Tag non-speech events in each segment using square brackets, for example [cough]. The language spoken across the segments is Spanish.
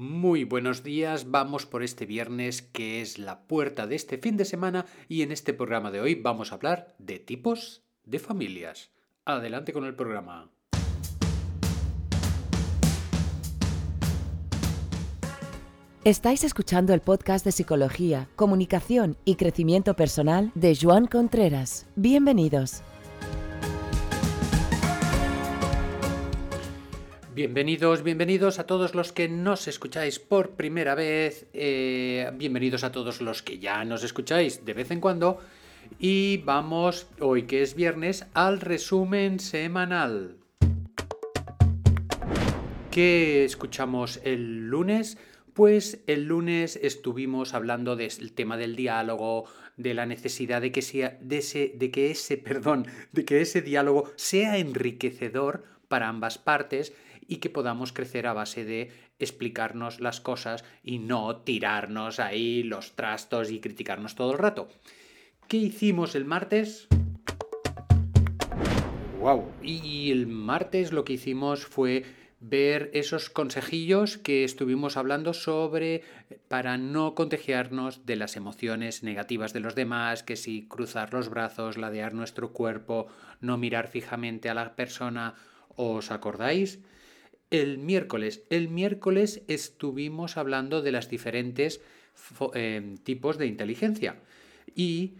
Muy buenos días, vamos por este viernes que es la puerta de este fin de semana y en este programa de hoy vamos a hablar de tipos de familias. Adelante con el programa. Estáis escuchando el podcast de Psicología, Comunicación y Crecimiento Personal de Joan Contreras. Bienvenidos. Bienvenidos, bienvenidos a todos los que nos escucháis por primera vez, eh, bienvenidos a todos los que ya nos escucháis de vez en cuando y vamos, hoy que es viernes, al resumen semanal. ¿Qué escuchamos el lunes? Pues el lunes estuvimos hablando del tema del diálogo, de la necesidad de que, sea, de que ese, [laughs] perdón, de que ese diálogo sea enriquecedor para ambas partes y que podamos crecer a base de explicarnos las cosas y no tirarnos ahí los trastos y criticarnos todo el rato. ¿Qué hicimos el martes? ¡Wow! Y el martes lo que hicimos fue ver esos consejillos que estuvimos hablando sobre eh, para no contagiarnos de las emociones negativas de los demás, que si cruzar los brazos, ladear nuestro cuerpo, no mirar fijamente a la persona, ¿os acordáis? El miércoles, el miércoles estuvimos hablando de las diferentes eh, tipos de inteligencia y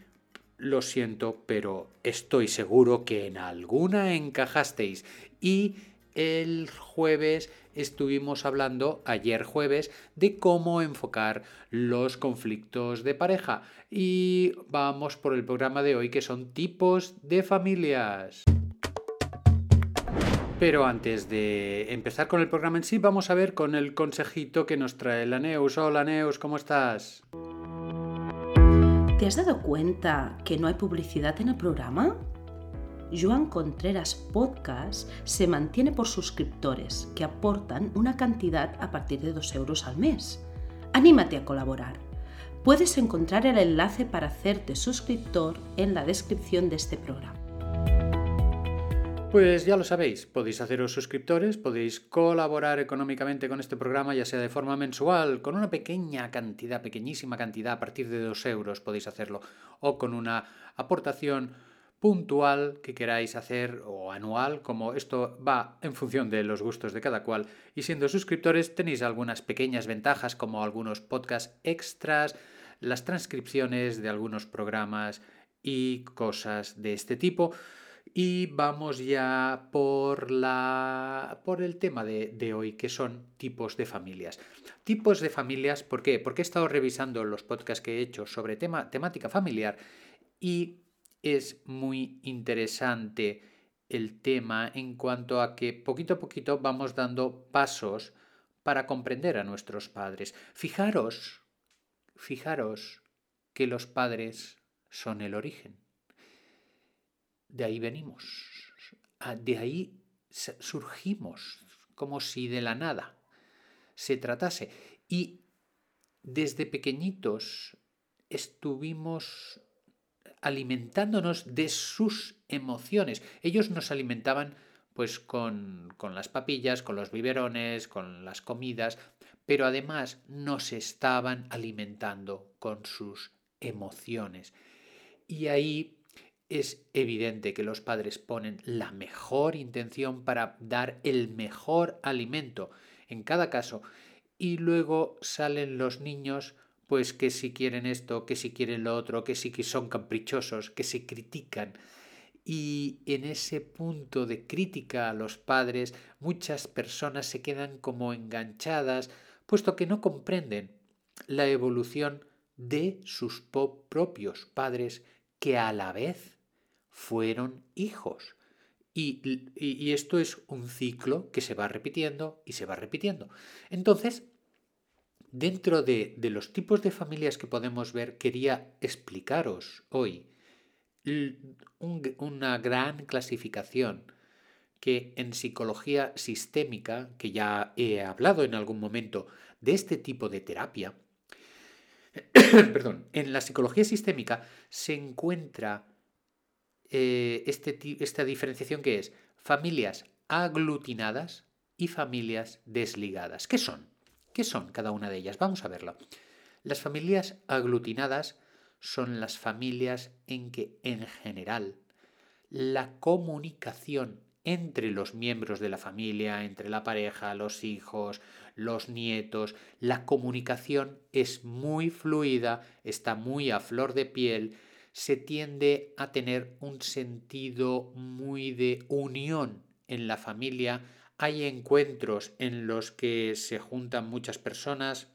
lo siento, pero estoy seguro que en alguna encajasteis y el jueves estuvimos hablando, ayer jueves, de cómo enfocar los conflictos de pareja. Y vamos por el programa de hoy que son tipos de familias. Pero antes de empezar con el programa en sí, vamos a ver con el consejito que nos trae la Neus. Hola Neus, ¿cómo estás? ¿Te has dado cuenta que no hay publicidad en el programa? Joan Contreras Podcast se mantiene por suscriptores que aportan una cantidad a partir de 2 euros al mes. Anímate a colaborar. Puedes encontrar el enlace para hacerte suscriptor en la descripción de este programa. Pues ya lo sabéis, podéis haceros suscriptores, podéis colaborar económicamente con este programa, ya sea de forma mensual, con una pequeña cantidad, pequeñísima cantidad, a partir de 2 euros podéis hacerlo, o con una aportación puntual que queráis hacer o anual, como esto va en función de los gustos de cada cual. Y siendo suscriptores tenéis algunas pequeñas ventajas como algunos podcasts extras, las transcripciones de algunos programas y cosas de este tipo. Y vamos ya por, la, por el tema de, de, hoy, que son tipos de familias. Tipos de familias, ¿por qué? Porque he estado revisando los podcasts que he hecho sobre tema, temática familiar y es muy interesante el tema en cuanto a que poquito a poquito vamos dando pasos para comprender a nuestros padres. Fijaros, fijaros que los padres son el origen. De ahí venimos. Ah, de ahí surgimos, como si de la nada se tratase. Y desde pequeñitos estuvimos alimentándonos de sus emociones. Ellos nos alimentaban pues con, con las papillas, con los biberones, con las comidas, pero además nos estaban alimentando con sus emociones. Y ahí es evidente que los padres ponen la mejor intención para dar el mejor alimento en cada caso y luego salen los niños pues que si quieren esto, que si quieren lo otro, que si son caprichosos, que se critican. Y en ese punto de crítica a los padres, muchas personas se quedan como enganchadas, puesto que no comprenden la evolución de sus propios padres, que a la vez fueron hijos. Y, y, esto es un ciclo que se va repitiendo y se va repitiendo. Entonces, Dentro de, los tipos de familias que podemos ver, quería explicaros hoy una gran clasificación que en psicología sistémica, que ya he hablado en algún momento de este tipo de terapia, [coughs] perdón, en la psicología sistémica se encuentra eh, este, esta diferenciación que es familias aglutinadas y familias desligadas. ¿Qué son? ¿Qué son cada una de ellas? Vamos a verlo. Las familias aglutinadas son las familias en que en general la comunicación entre los miembros de la familia, entre la pareja, los hijos, los nietos, la comunicación es muy fluida, está muy a flor de piel, se tiende a tener un sentido muy de unión en la familia, hay encuentros en los que se juntan muchas personas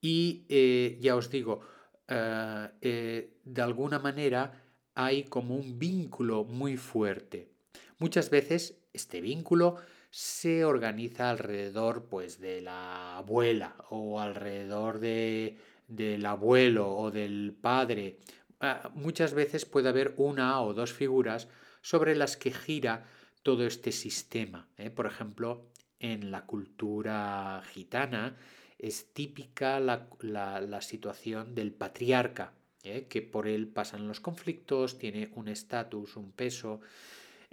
y eh, ya os digo, eh, eh, de alguna manera hay como un vínculo muy fuerte. Muchas veces este vínculo se organiza alrededor pues de la abuela o alrededor de, del abuelo o del padre. Ah, muchas veces puede haber una o dos figuras sobre las que gira todo este sistema. ¿eh? Por ejemplo, en la cultura gitana es típica la, situación del patriarca, ¿eh? que por él pasan los conflictos, tiene un estatus, un peso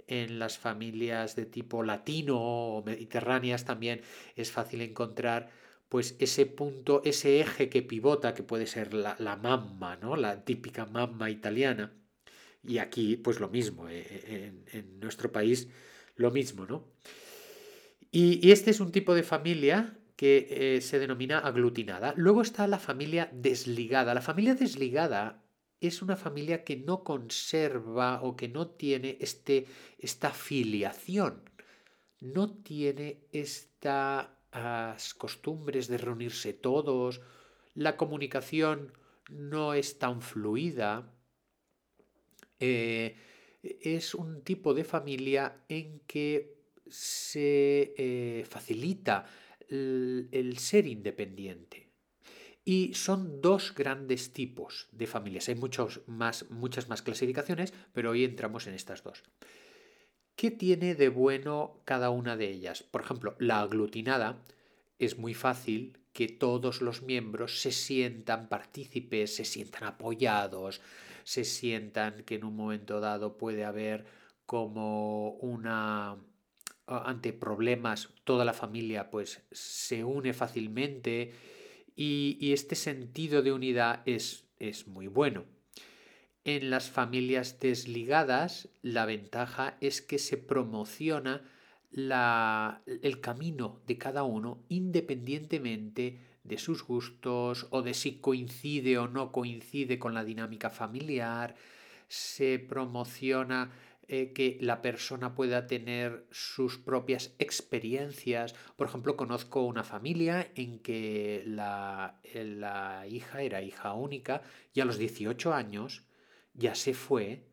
en las familias de tipo latino o mediterráneas también es fácil encontrar pues ese punto, ese eje que pivota, que puede ser la, mamma, ¿no? La típica mamma italiana. Y aquí, pues lo mismo, eh, eh, en, nuestro país, lo mismo, ¿no? Y, este es un tipo de familia que eh, se denomina aglutinada. Luego está la familia desligada. La familia desligada es una familia que no conserva o que no tiene este, esta filiación, no tiene estas costumbres de reunirse todos, la comunicación no es tan fluida. Eh, es un tipo de familia en que se eh, facilita el ser independiente. Y son dos grandes tipos de familias. Hay muchos más, muchas más clasificaciones, pero hoy entramos en estas dos. ¿Qué tiene de bueno cada una de ellas? Por ejemplo, la aglutinada es muy fácil que todos los miembros se sientan partícipes, se sientan apoyados, se sientan que en un momento dado puede haber como una ante problemas toda la familia pues se une fácilmente y, este sentido de unidad es, es muy bueno. En las familias desligadas, la ventaja es que se promociona la, el camino de cada uno independientemente de sus gustos o de si coincide o no coincide con la dinámica familiar. Se promociona eh, que la persona pueda tener sus propias experiencias. Por ejemplo, conozco una familia en que la, la hija era hija única y a los 18 años ya se fue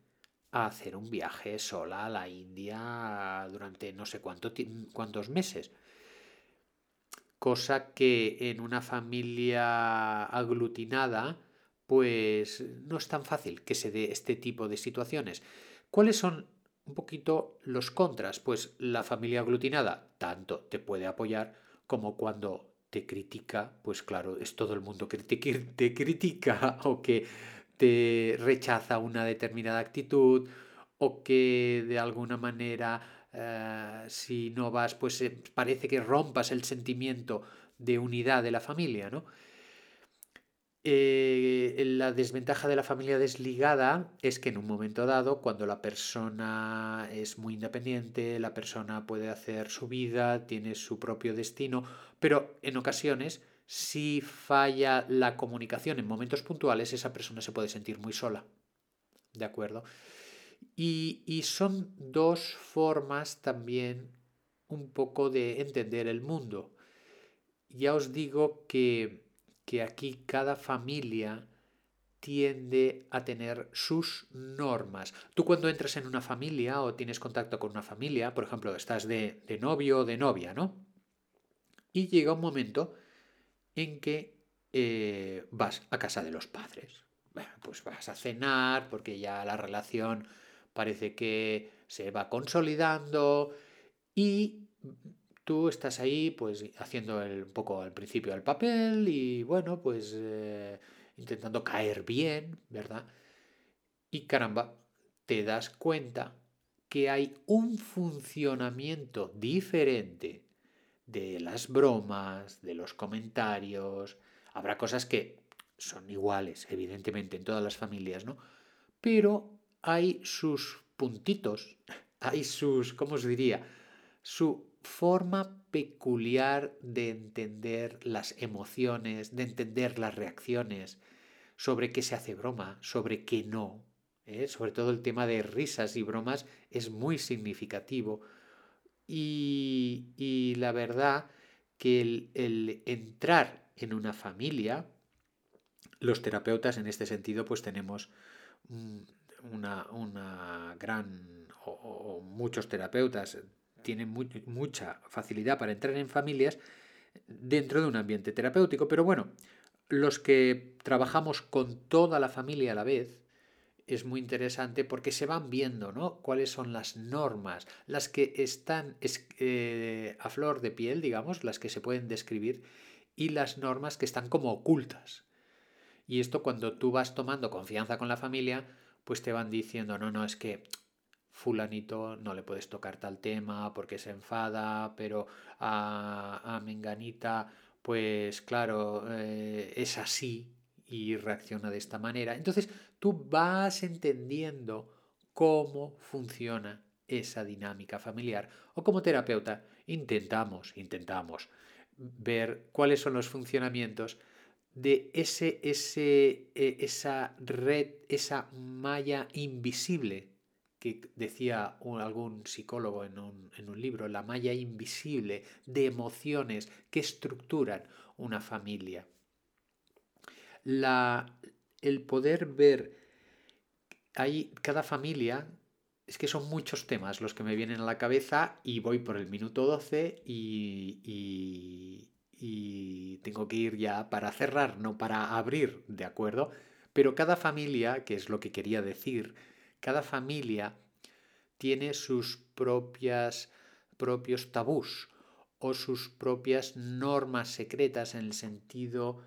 a hacer un viaje sola a la India durante no sé cuánto, cuántos meses. Cosa que en una familia aglutinada, pues no es tan fácil que se dé este tipo de situaciones. ¿Cuáles son un poquito los contras? Pues la familia aglutinada tanto te puede apoyar como cuando te critica, pues claro, es todo el mundo que te, te critica [laughs] o que rechaza una determinada actitud o que de alguna manera eh, si no vas pues eh, parece que rompas el sentimiento de unidad de la familia, ¿no? Eh, la desventaja de la familia desligada es que en un momento dado, cuando la persona es muy independiente, la persona puede hacer su vida, tiene su propio destino, pero en ocasiones, si falla la comunicación en momentos puntuales, esa persona se puede sentir muy sola. ¿De acuerdo? Y, y son dos formas también un poco de entender el mundo. Ya os digo que que aquí cada familia tiende a tener sus normas. Tú cuando entras en una familia o tienes contacto con una familia, por ejemplo, estás de, novio o de novia, ¿no? Y llega un momento en que eh, vas a casa de los padres. pues vas a cenar porque ya la relación parece que se va consolidando y tú estás ahí pues haciendo el, un poco al principio el papel y bueno, pues eh, intentando caer bien, ¿verdad? Y caramba, te das cuenta que hay un funcionamiento diferente de las bromas, de los comentarios. Habrá cosas que son iguales, evidentemente, en todas las familias, ¿no? Pero hay sus puntitos, [laughs] hay sus, ¿cómo os diría? Su forma peculiar de entender las emociones, de entender las reacciones, sobre qué se hace broma, sobre qué no. ¿eh? Sobre todo el tema de risas y bromas es muy significativo. Y, la verdad que el, entrar en una familia, los terapeutas en este sentido pues tenemos una, gran, o, muchos terapeutas tienen mucha facilidad para entrar en familias dentro de un ambiente terapéutico, pero bueno, los que trabajamos con toda la familia a la vez, es muy interesante porque se van viendo ¿no? cuáles son las normas, las que están eh, a flor de piel, digamos, las que se pueden describir, y las normas que están como ocultas. Y esto cuando tú vas tomando confianza con la familia, pues te van diciendo, no, no, es que fulanito no le puedes tocar tal tema porque se enfada, pero a, a Menganita, pues claro, eh, es así y reacciona de esta manera. Entonces tú vas entendiendo cómo funciona esa dinámica familiar o como terapeuta intentamos, intentamos ver cuáles son los funcionamientos de ese, ese, e, esa red, esa malla invisible que decía algún psicólogo en un, en un libro, la malla invisible de emociones que estructuran una familia. La, el poder ver ahí cada familia, es que son muchos temas los que me vienen a la cabeza y voy por el minuto 12 y, y, y tengo que ir ya para cerrar, no para abrir, ¿de acuerdo? Pero cada familia, que es lo que quería decir, cada familia tiene sus propias propios tabús o sus propias normas secretas en el sentido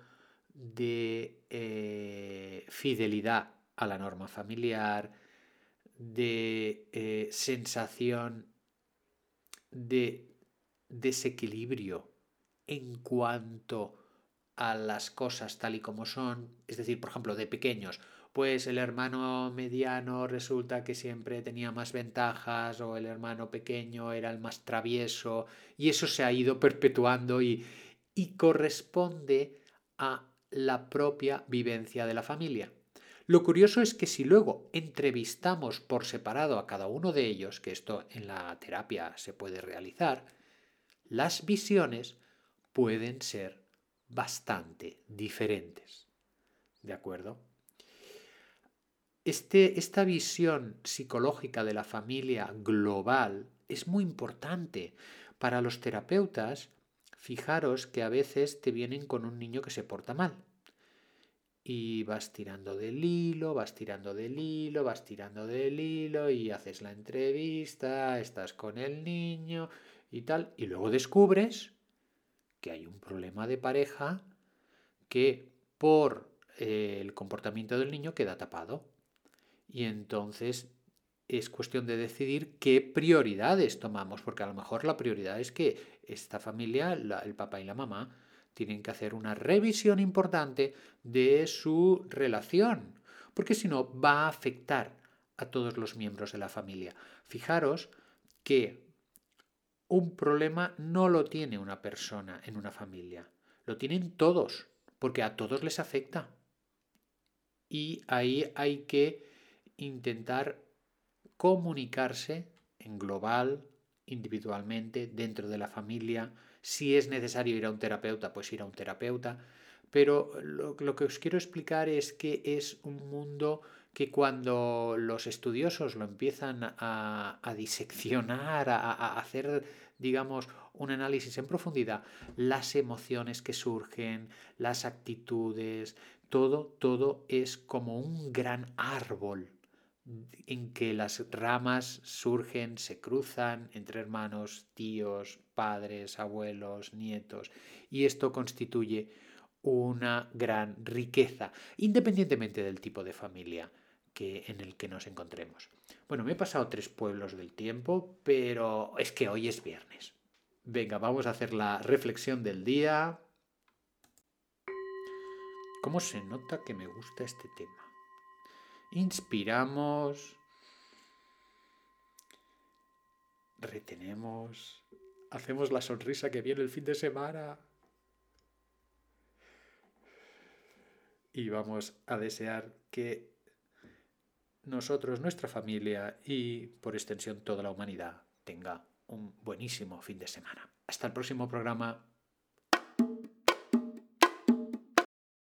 de eh, fidelidad a la norma familiar, de eh, sensación de desequilibrio en cuanto a las cosas tal y como son, es decir, por ejemplo, de pequeños, pues el hermano mediano resulta que siempre tenía más ventajas o el hermano pequeño era el más travieso y eso se ha ido perpetuando y, y corresponde a la propia vivencia de la familia. Lo curioso es que si luego entrevistamos por separado a cada uno de ellos, que esto en la terapia se puede realizar, las visiones pueden ser bastante diferentes. ¿De acuerdo? Este, esta visión psicológica de la familia global es muy importante. Para los terapeutas, fijaros que a veces te vienen con un niño que se porta mal. Y vas tirando del hilo, vas tirando del hilo, vas tirando del hilo y haces la entrevista, estás con el niño y tal. Y luego descubres que hay un problema de pareja que por eh, el comportamiento del niño queda tapado. Y entonces es cuestión de decidir qué prioridades tomamos, porque a lo mejor la prioridad es que esta familia, el papá y la mamá, tienen que hacer una revisión importante de su relación, porque si no va a afectar a todos los miembros de la familia. Fijaros que un problema no lo tiene una persona en una familia, lo tienen todos, porque a todos les afecta. Y ahí hay que intentar comunicarse en global, individualmente, dentro de la familia. Si es necesario ir a un terapeuta, pues ir a un terapeuta. Pero lo, que os quiero explicar es que es un mundo que cuando los estudiosos lo empiezan a, diseccionar, a, hacer, digamos, un análisis en profundidad, las emociones que surgen, las actitudes, todo, todo es como un gran árbol en que las ramas surgen, se cruzan entre hermanos, tíos, padres, abuelos, nietos, y esto constituye una gran riqueza, independientemente del tipo de familia que, en el que nos encontremos. Bueno, me he pasado tres pueblos del tiempo, pero es que hoy es viernes. Venga, vamos a hacer la reflexión del día. ¿Cómo se nota que me gusta este tema? Inspiramos, retenemos, hacemos la sonrisa que viene el fin de semana y vamos a desear que nosotros, nuestra familia y por extensión toda la humanidad tenga un buenísimo fin de semana. Hasta el próximo programa.